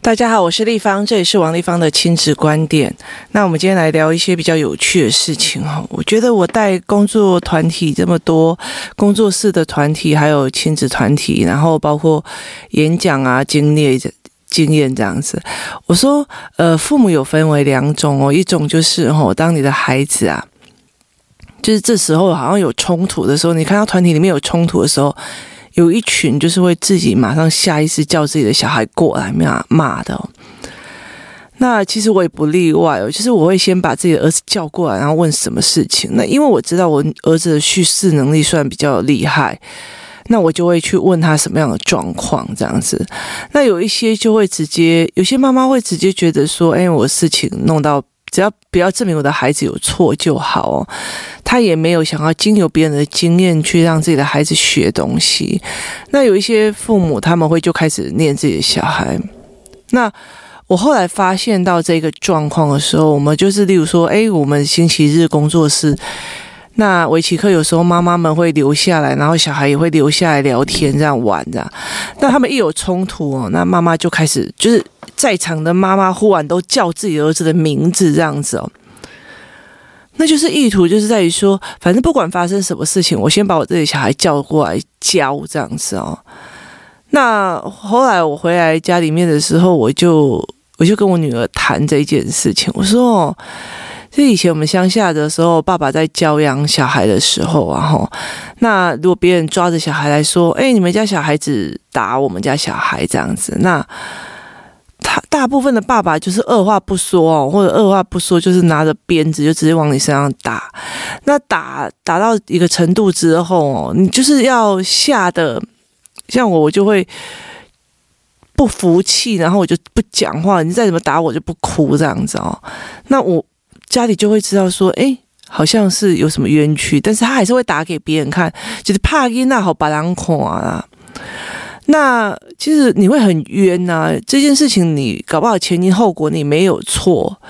大家好，我是丽芳，这里是王丽芳的亲子观点。那我们今天来聊一些比较有趣的事情哈。我觉得我带工作团体这么多，工作室的团体，还有亲子团体，然后包括演讲啊、经历经验这样子。我说，呃，父母有分为两种哦，一种就是哦，当你的孩子啊，就是这时候好像有冲突的时候，你看到团体里面有冲突的时候。有一群就是会自己马上下意识叫自己的小孩过来骂骂的，那其实我也不例外哦，就是我会先把自己的儿子叫过来，然后问什么事情。那因为我知道我儿子的叙事能力算比较厉害，那我就会去问他什么样的状况这样子。那有一些就会直接，有些妈妈会直接觉得说，哎，我事情弄到。只要不要证明我的孩子有错就好哦，他也没有想要经由别人的经验去让自己的孩子学东西。那有一些父母他们会就开始念自己的小孩。那我后来发现到这个状况的时候，我们就是例如说，诶，我们星期日工作室，那围棋课有时候妈妈们会留下来，然后小孩也会留下来聊天这样玩这样。那他们一有冲突哦，那妈妈就开始就是。在场的妈妈忽然都叫自己儿子的名字，这样子哦，那就是意图，就是在于说，反正不管发生什么事情，我先把我自己小孩叫过来教这样子哦。那后来我回来家里面的时候，我就我就跟我女儿谈这一件事情，我说哦，就以前我们乡下的时候，爸爸在教养小孩的时候啊，吼，那如果别人抓着小孩来说，哎，你们家小孩子打我们家小孩这样子，那。他大部分的爸爸就是二话不说哦，或者二话不说就是拿着鞭子就直接往你身上打。那打打到一个程度之后哦，你就是要吓得，像我，我就会不服气，然后我就不讲话。你再怎么打我就不哭这样子哦。那我家里就会知道说，哎，好像是有什么冤屈，但是他还是会打给别人看，就是怕囡仔好把人看啊。那其实你会很冤呐、这件事情你搞不好前因后果你没有错，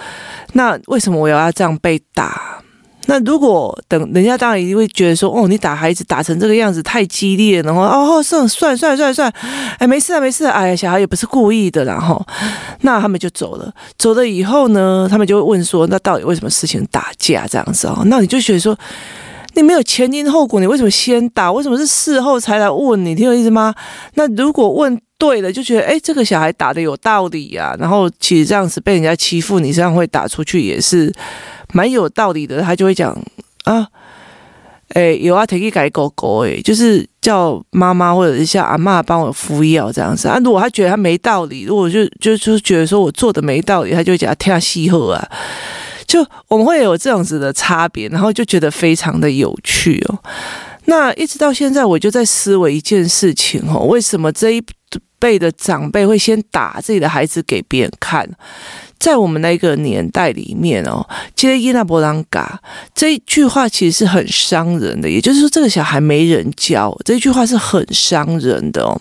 那为什么我要要这样被打？那如果等人家当然一定会觉得说，哦，你打孩子打成这个样子太激烈了，然后哦，算算算算算，哎，没事啊没事啊，哎呀，小孩也不是故意的，然后那他们就走了，走了以后呢，他们就会问说，那到底为什么事情打架这样子哦？那你就觉得说。你没有前因后果，你为什么先打？为什么是事后才来问你？听我意思吗？那如果问对了，就觉得哎，这个小孩打的有道理呀、啊。然后其实这样子被人家欺负，你这样会打出去也是蛮有道理的。他就会讲啊，哎，有啊，提起改狗狗，哎，就是叫妈妈或者是叫阿嬷帮我敷药这样子啊。如果他觉得他没道理，如果就就就觉得说我做的没道理，他就会讲他听细后啊。就我们会有这样子的差别，然后就觉得非常的有趣哦。那一直到现在，我就在思维一件事情哦：为什么这一辈的长辈会先打自己的孩子给别人看？在我们那个年代里面哦，接伊那波朗嘎这一句话其实是很伤人的，也就是说，这个小孩没人教，这句话是很伤人的哦。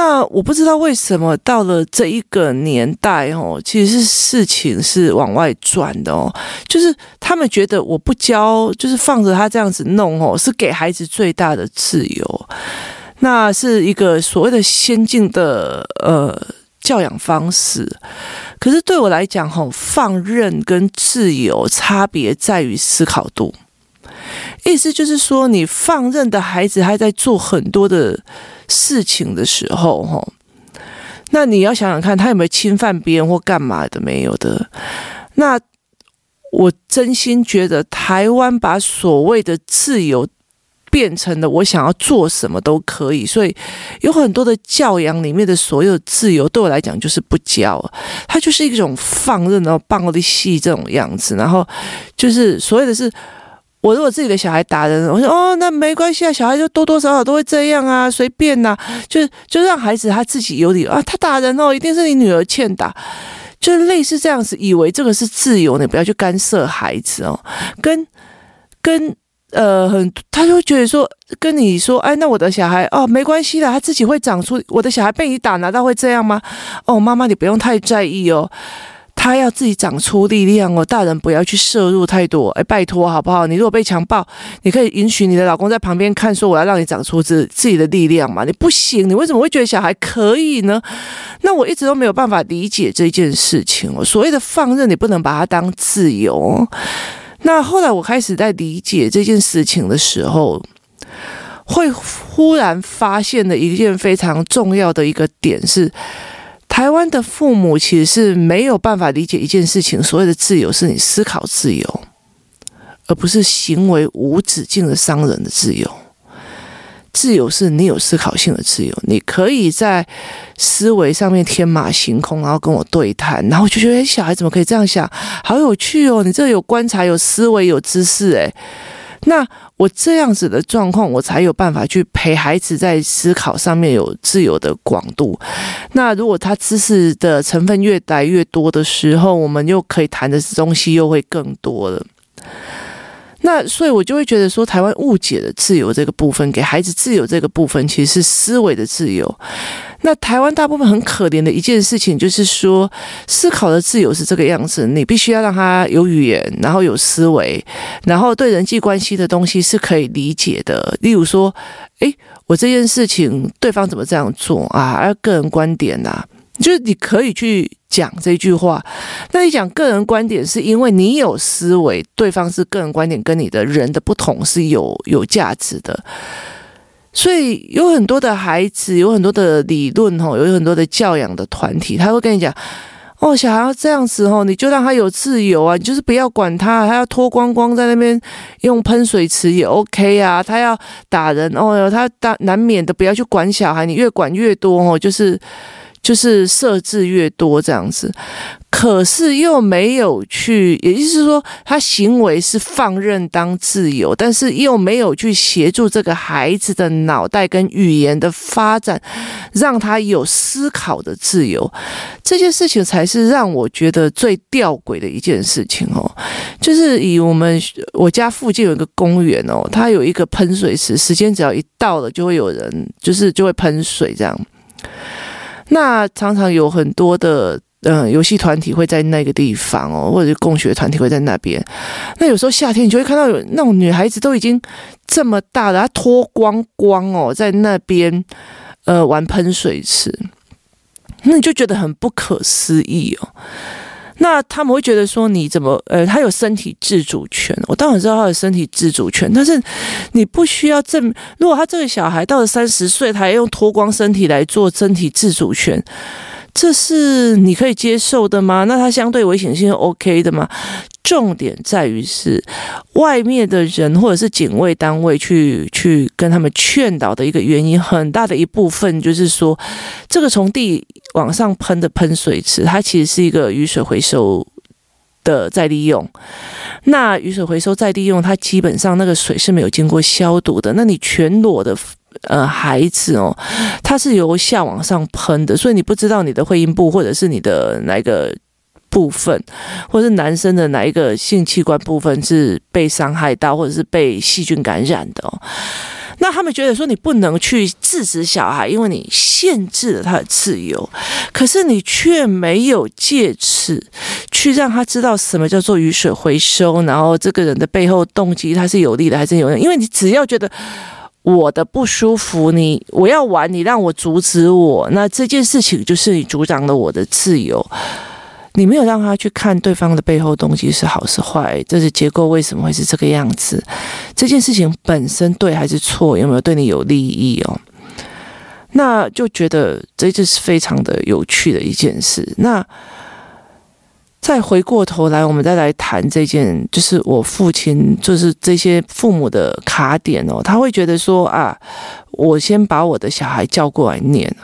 那我不知道为什么到了这一个年代哦，其实是事情是往外转的哦，就是他们觉得我不教，就是放着他这样子弄哦，是给孩子最大的自由，那是一个所谓的先进的呃教养方式。可是对我来讲吼，放任跟自由差别在于思考度，意思就是说，你放任的孩子还在做很多的。事情的时候，吼，那你要想想看，他有没有侵犯别人或干嘛的？没有的。那我真心觉得，台湾把所谓的自由变成了我想要做什么都可以，所以有很多的教养里面的所有自由，对我来讲就是不教，它就是一种放任，然后棒的戏这种样子，然后就是所谓的是。我如果自己的小孩打人，我说哦，那没关系啊，小孩就多多少少都会这样啊，随便呐、啊，就就让孩子他自己有理由啊，他打人哦，一定是你女儿欠打，就是类似这样子，以为这个是自由，你不要去干涉孩子哦，跟跟呃很，他就会觉得说跟你说，哎，那我的小孩哦，没关系啦，他自己会长出，我的小孩被你打，难道会这样吗？哦，妈妈你不用太在意哦。他要自己长出力量哦，大人不要去摄入太多，哎，拜托好不好？你如果被强暴，你可以允许你的老公在旁边看，说我要让你长出自自己的力量嘛？你不行，你为什么会觉得小孩可以呢？那我一直都没有办法理解这件事情哦。所谓的放任，你不能把它当自由。那后来我开始在理解这件事情的时候，会忽然发现的一件非常重要的一个点是，台湾的父母其实是没有办法理解一件事情，所谓的自由是你思考自由，而不是行为无止境的伤人的自由。自由是你有思考性的自由，你可以在思维上面天马行空，然后跟我对谈，然后就觉得，哎，小孩怎么可以这样想？好有趣哦！你这有观察、有思维、有知识，诶。那我这样子的状况，我才有办法去陪孩子在思考上面有自由的广度。那如果他知识的成分越来越多的时候，我们又可以谈的东西又会更多了。那所以，我就会觉得说，台湾误解了自由这个部分，给孩子自由这个部分，其实是思维的自由。那台湾大部分很可怜的一件事情，就是说，思考的自由是这个样子，你必须要让他有语言，然后有思维，然后对人际关系的东西是可以理解的。例如说，诶，我这件事情对方怎么这样做啊？要个人观点呐、就是你可以去讲这句话，那你讲个人观点，是因为你有思维，对方是个人观点跟你的人的不同是有有价值的，所以有很多的孩子，有很多的理论吼，有很多的教养的团体，他会跟你讲，哦，小孩要这样子吼，你就让他有自由啊，你就是不要管他，他要脱光光在那边用喷水池也 OK 啊，他要打人哦，他打难免的不要去管小孩，你越管越多哦，就是。就是设置越多这样子，可是又没有去，也就是说，他行为是放任当自由，但是又没有去协助这个孩子的脑袋跟语言的发展，让他有思考的自由。这件事情才是让我觉得最吊诡的一件事情哦。就是以我们我家附近有一个公园哦，它有一个喷水池，时间只要一到了，就会有人就是就会喷水这样。那常常有很多的嗯游戏团体会在那个地方哦，或者是共学团体会在那边。那有时候夏天你就会看到有那种女孩子都已经这么大了，她脱光光哦，在那边呃玩喷水池，那你就觉得很不可思议哦。那他们会觉得说，你怎么呃，他有身体自主权？我当然知道他有身体自主权，但是你不需要证。如果他这个小孩到了三十岁，他还用脱光身体来做身体自主权，这是你可以接受的吗？那他相对危险性是 OK 的吗？重点在于是外面的人或者是警卫单位去去跟他们劝导的一个原因，很大的一部分就是说，这个从地往上喷的喷水池，它其实是一个雨水回收的再利用。那雨水回收再利用，它基本上那个水是没有经过消毒的。那你全裸的呃孩子哦，它是由下往上喷的，所以你不知道你的会阴部或者是你的哪个。部分，或是男生的哪一个性器官部分是被伤害到，或者是被细菌感染的？那他们觉得说，你不能去制止小孩，因为你限制了他的自由，可是你却没有借此去让他知道什么叫做雨水回收，然后这个人的背后动机他是有利的还是有利？因为你只要觉得我的不舒服，你我要玩，你让我阻止我，那这件事情就是你阻挡了我的自由。你没有让他去看对方的背后动机是好是坏，这是结构为什么会是这个样子？这件事情本身对还是错？有没有对你有利益哦？那就觉得这就是非常的有趣的一件事。那再回过头来，我们再来谈这件，就是我父亲，就是这些父母的卡点哦，他会觉得说啊，我先把我的小孩叫过来念。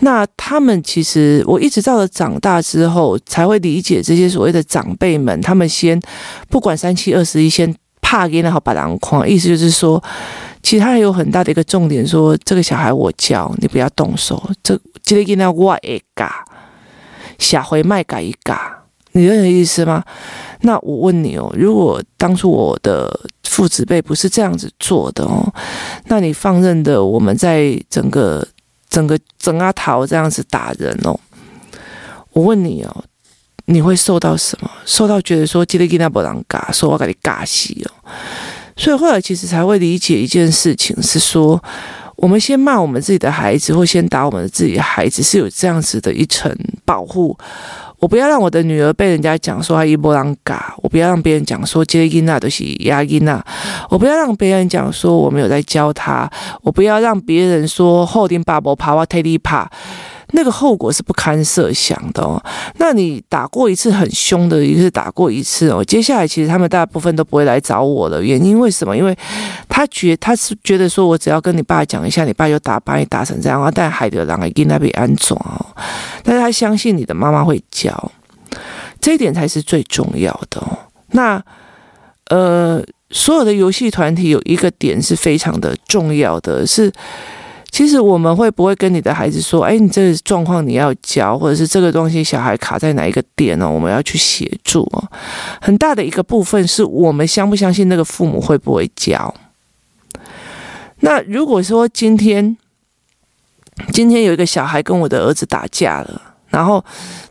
那他们其实，我一直到了长大之后，才会理解这些所谓的长辈们，他们先不管三七二十一，先怕给那好把狼框，意思就是说，其实他还有很大的一个重点，说这个小孩我教你不要动手，这这个给那我一嘎，下回卖改一嘎，你认为意思吗？那我问你哦，如果当初我的父子辈不是这样子做的哦，那你放任的我们在整个。整个整阿桃这样子打人哦，我问你哦，你会受到什么？受到觉得说吉列吉那不让嘎，说我给你嘎西哦。所以后来其实才会理解一件事情，是说我们先骂我们自己的孩子，或先打我们自己的孩子，是有这样子的一层保护。我不要让我的女儿被人家讲说她伊波浪嘎，我不要让别人讲说杰伊娜都是亚伊娜，我不要让别人讲说我没有在教她，我不要让别人说后天爸爸爬哇特地爬。那个后果是不堪设想的哦。那你打过一次很凶的，一次打过一次哦。接下来其实他们大部分都不会来找我的原因为什么？因为他觉他是觉得说我只要跟你爸讲一下，你爸就打把你打成这样啊。但海德狼也跟那边安装哦。但是他相信你的妈妈会教，这一点才是最重要的。那呃，所有的游戏团体有一个点是非常的重要的，是。其实我们会不会跟你的孩子说，哎，你这个状况你要教，或者是这个东西小孩卡在哪一个点呢？我们要去协助哦。很大的一个部分是我们相不相信那个父母会不会教。那如果说今天，今天有一个小孩跟我的儿子打架了，然后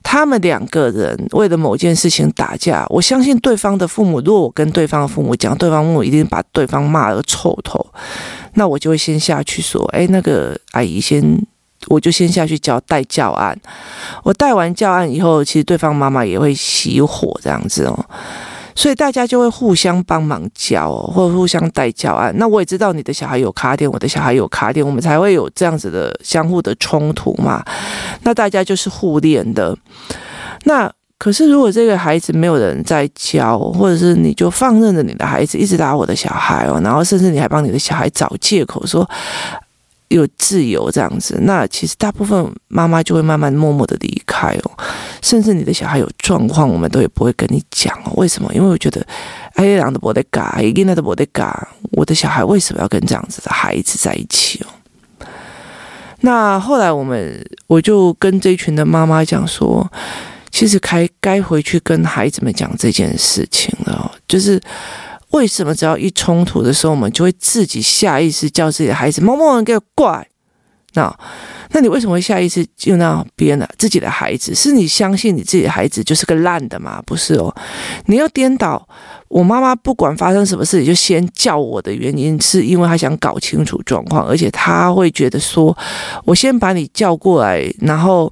他们两个人为了某件事情打架，我相信对方的父母，如果我跟对方的父母讲，对方父母一定把对方骂了个臭头。那我就会先下去说，哎，那个阿姨先，我就先下去教带教案。我带完教案以后，其实对方妈妈也会熄火这样子哦，所以大家就会互相帮忙教，或互相带教案。那我也知道你的小孩有卡点，我的小孩有卡点，我们才会有这样子的相互的冲突嘛。那大家就是互练的。那。可是，如果这个孩子没有人在教，或者是你就放任着你的孩子一直打我的小孩哦，然后甚至你还帮你的小孩找借口说有自由这样子，那其实大部分妈妈就会慢慢默默的离开哦。甚至你的小孩有状况，我们都也不会跟你讲哦。为什么？因为我觉得哎，两的不得嘎，一个的不得嘎，我的小孩为什么要跟这样子的孩子在一起哦？那后来我们我就跟这群的妈妈讲说。其实该该回去跟孩子们讲这件事情了，就是为什么只要一冲突的时候，我们就会自己下意识叫自己的孩子“某某人给我过来”。那，那你为什么会下意识就那别人的自己的孩子？是你相信你自己的孩子就是个烂的吗？不是哦，你要颠倒。我妈妈不管发生什么事，你就先叫我的原因，是因为她想搞清楚状况，而且她会觉得说，我先把你叫过来，然后。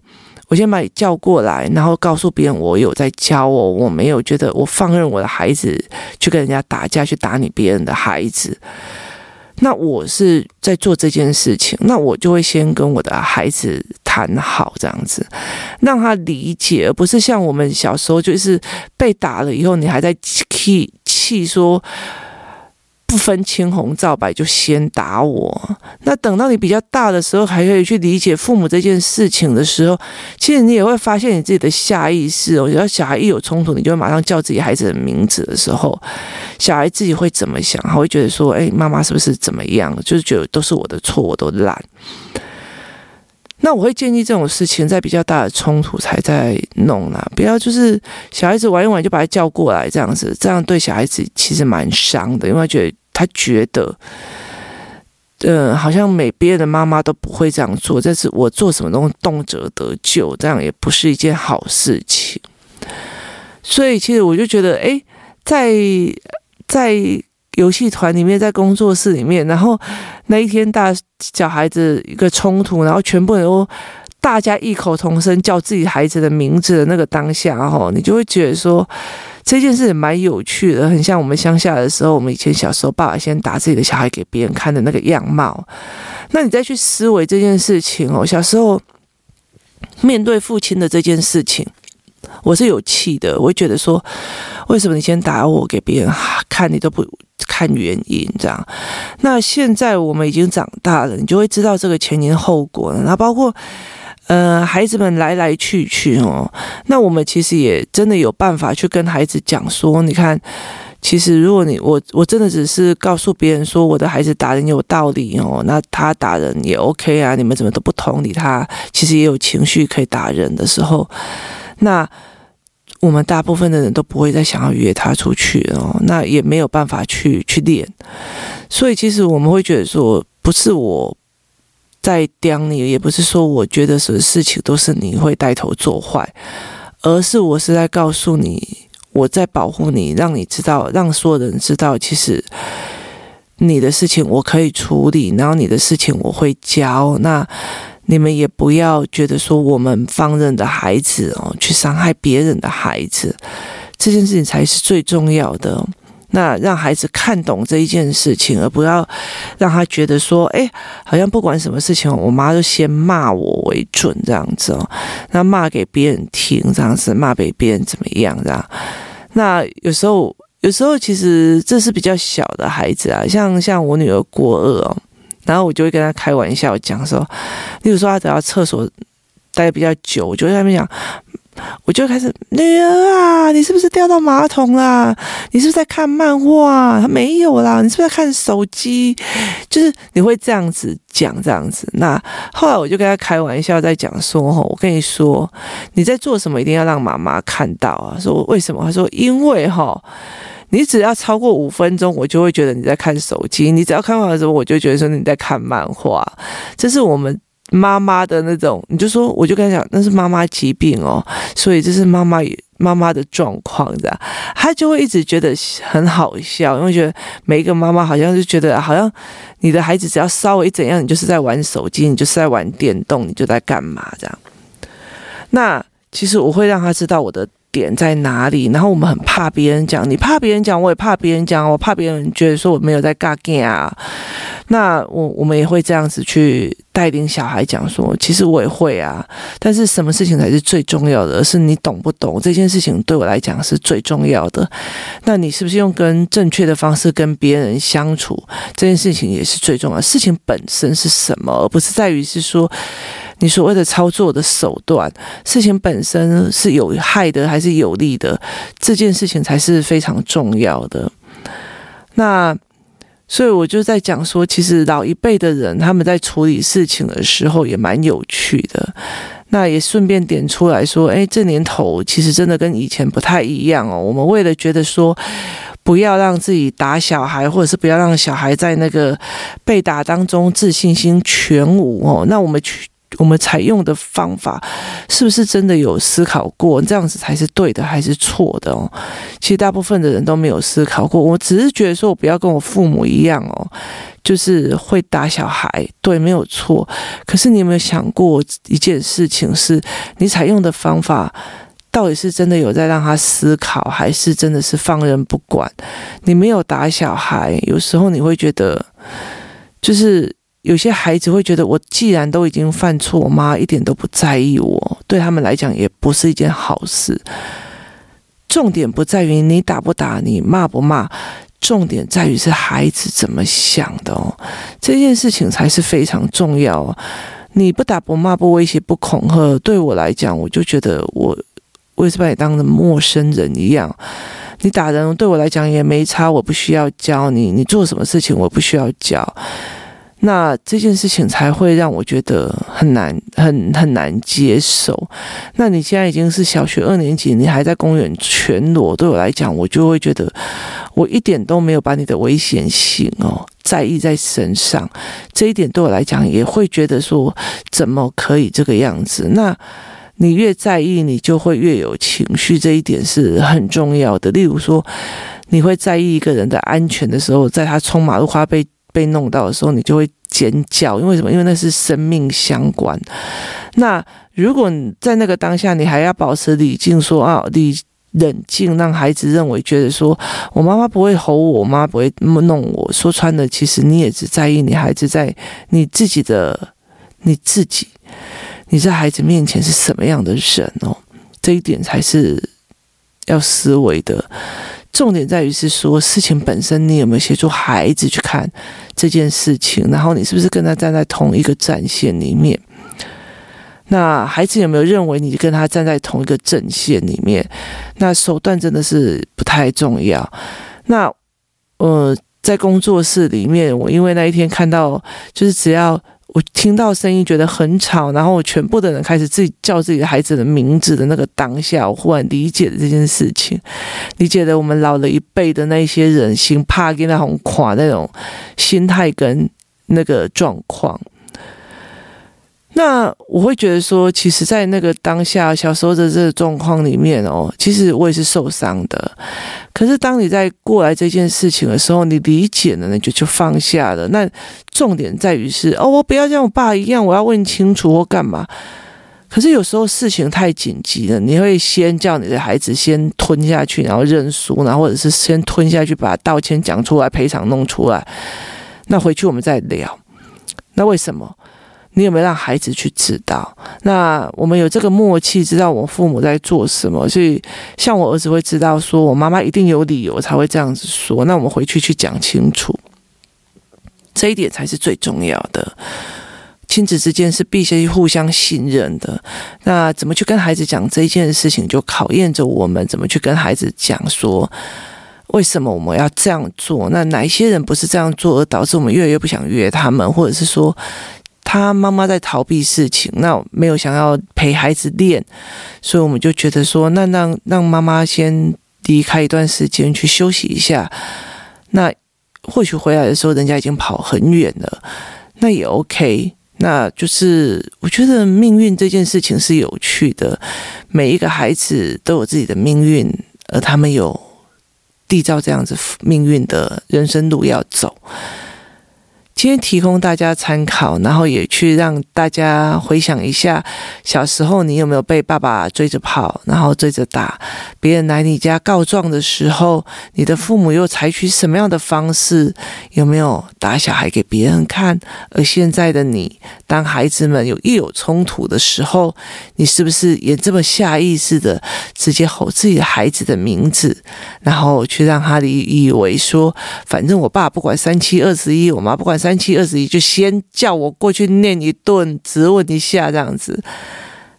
我先把你叫过来，然后告诉别人我有在教我，我没有觉得我放任我的孩子去跟人家打架，去打你别人的孩子。那我是在做这件事情，那我就会先跟我的孩子谈好，这样子让他理解，而不是像我们小时候就是被打了以后，你还在气气说。不分青红皂白就先打我，那等到你比较大的时候，还可以去理解父母这件事情的时候，其实你也会发现你自己的下意识哦。只要小孩一有冲突，你就会马上叫自己孩子的名字的时候，小孩自己会怎么想？他会觉得说：“哎，妈妈是不是怎么样？”就是觉得都是我的错，我都烂。那我会建议这种事情在比较大的冲突才在弄啦，不要就是小孩子玩一玩就把他叫过来这样子，这样对小孩子其实蛮伤的，因为觉得。他觉得，呃，好像每别的妈妈都不会这样做，这是我做什么东西动辄得救，这样也不是一件好事情。所以，其实我就觉得，哎，在在游戏团里面，在工作室里面，然后那一天大小孩子一个冲突，然后全部人都大家异口同声叫自己孩子的名字的那个当下，哈，你就会觉得说。这件事蛮有趣的，很像我们乡下的时候，我们以前小时候，爸爸先打自己的小孩给别人看的那个样貌。那你再去思维这件事情哦，小时候面对父亲的这件事情，我是有气的，我会觉得说，为什么你先打我给别人看，你都不看原因这样？那现在我们已经长大了，你就会知道这个前因后果了。那包括。呃，孩子们来来去去哦，那我们其实也真的有办法去跟孩子讲说，你看，其实如果你我我真的只是告诉别人说我的孩子打人有道理哦，那他打人也 OK 啊，你们怎么都不同理他，其实也有情绪可以打人的时候，那我们大部分的人都不会再想要约他出去哦，那也没有办法去去练，所以其实我们会觉得说，不是我。在刁你，也不是说我觉得什么事情都是你会带头做坏，而是我是在告诉你，我在保护你，让你知道，让所有人知道，其实你的事情我可以处理，然后你的事情我会教。那你们也不要觉得说我们放任的孩子哦，去伤害别人的孩子，这件事情才是最重要的。那让孩子看懂这一件事情，而不要让他觉得说，哎，好像不管什么事情，我妈就先骂我为准这样子哦，那骂给别人听这样子，骂给别人怎么样这样？那有时候，有时候其实这是比较小的孩子啊，像像我女儿国二哦，然后我就会跟她开玩笑讲说，例如说她走到厕所待比较久，我就在那边讲。我就开始，女儿啊，你是不是掉到马桶啦？你是不是在看漫画？他没有啦，你是不是在看手机？就是你会这样子讲，这样子。那后来我就跟他开玩笑，在讲说，吼，我跟你说，你在做什么，一定要让妈妈看到啊。说为什么？他说，因为哈，你只要超过五分钟，我就会觉得你在看手机；你只要看完的时候，我就觉得说你在看漫画。这是我们。妈妈的那种，你就说，我就跟他讲，那是妈妈疾病哦，所以这是妈妈妈妈的状况，这样，他就会一直觉得很好笑，因为觉得每一个妈妈好像就觉得，好像你的孩子只要稍微怎样，你就是在玩手机，你就是在玩电动，你就在干嘛这样。那其实我会让他知道我的点在哪里，然后我们很怕别人讲，你怕别人讲，我也怕别人讲，我怕别人觉得说我没有在尬啊。那我我们也会这样子去带领小孩讲说，其实我也会啊，但是什么事情才是最重要的？是你懂不懂这件事情对我来讲是最重要的。那你是不是用跟正确的方式跟别人相处？这件事情也是最重要的。事情本身是什么，而不是在于是说你所谓的操作的手段。事情本身是有害的还是有利的？这件事情才是非常重要的。那。所以我就在讲说，其实老一辈的人他们在处理事情的时候也蛮有趣的。那也顺便点出来说，哎，这年头其实真的跟以前不太一样哦。我们为了觉得说，不要让自己打小孩，或者是不要让小孩在那个被打当中自信心全无哦，那我们去。我们采用的方法是不是真的有思考过？这样子才是对的还是错的哦？其实大部分的人都没有思考过。我只是觉得说，我不要跟我父母一样哦，就是会打小孩，对，没有错。可是你有没有想过一件事情是，你采用的方法到底是真的有在让他思考，还是真的是放任不管？你没有打小孩，有时候你会觉得就是。有些孩子会觉得，我既然都已经犯错，我妈一点都不在意我，对他们来讲也不是一件好事。重点不在于你打不打，你骂不骂，重点在于是孩子怎么想的哦。这件事情才是非常重要。你不打不骂不威胁不恐吓，对我来讲，我就觉得我我也是把你当成陌生人一样。你打人对我来讲也没差，我不需要教你。你做什么事情我不需要教。那这件事情才会让我觉得很难，很很难接受。那你现在已经是小学二年级，你还在公园全裸，对我来讲，我就会觉得我一点都没有把你的危险性哦在意在身上。这一点对我来讲，也会觉得说怎么可以这个样子？那你越在意，你就会越有情绪，这一点是很重要的。例如说，你会在意一个人的安全的时候，在他冲马路花被。被弄到的时候，你就会尖叫，因为什么？因为那是生命相关。那如果在那个当下，你还要保持理静，说啊，你冷静，让孩子认为觉得说，我妈妈不会吼我，我妈不会弄我。说穿了，其实你也只在意你孩子在你自己的你自己，你在孩子面前是什么样的人哦？这一点才是要思维的。重点在于是说，事情本身你有没有协助孩子去看这件事情，然后你是不是跟他站在同一个战线里面？那孩子有没有认为你跟他站在同一个阵线里面？那手段真的是不太重要。那呃，在工作室里面，我因为那一天看到，就是只要。我听到声音觉得很吵，然后我全部的人开始自己叫自己的孩子的名字的那个当下，我忽然理解了这件事情，理解了我们老了一辈的那些人心怕跟那种垮那种心态跟那个状况。那我会觉得说，其实，在那个当下小时候的这个状况里面哦，其实我也是受伤的。可是当你在过来这件事情的时候，你理解了，你就就放下了。那重点在于是哦，我不要像我爸一样，我要问清楚或干嘛。可是有时候事情太紧急了，你会先叫你的孩子先吞下去，然后认输，然后或者是先吞下去，把道歉讲出来，赔偿弄出来。那回去我们再聊。那为什么？你有没有让孩子去知道？那我们有这个默契，知道我父母在做什么，所以像我儿子会知道，说我妈妈一定有理由才会这样子说。那我们回去去讲清楚，这一点才是最重要的。亲子之间是必须互相信任的。那怎么去跟孩子讲这件事情，就考验着我们怎么去跟孩子讲说，为什么我们要这样做？那哪一些人不是这样做，而导致我们越来越不想约他们，或者是说？他妈妈在逃避事情，那没有想要陪孩子练，所以我们就觉得说，那让让妈妈先离开一段时间去休息一下。那或许回来的时候，人家已经跑很远了，那也 OK。那就是我觉得命运这件事情是有趣的，每一个孩子都有自己的命运，而他们有缔造这样子命运的人生路要走。今天提供大家参考，然后也去让大家回想一下，小时候你有没有被爸爸追着跑，然后追着打？别人来你家告状的时候，你的父母又采取什么样的方式？有没有打小孩给别人看？而现在的你，当孩子们有一有冲突的时候，你是不是也这么下意识的直接吼自己的孩子的名字，然后去让他以为说，反正我爸不管三七二十一，我妈不管三七二十一，就先叫我过去念一顿，质问一下这样子。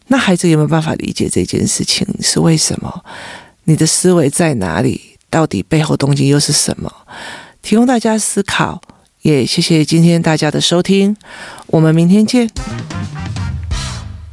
那孩子有没有办法理解这件事情是为什么？你的思维在哪里？到底背后动机又是什么？提供大家思考，也谢谢今天大家的收听，我们明天见。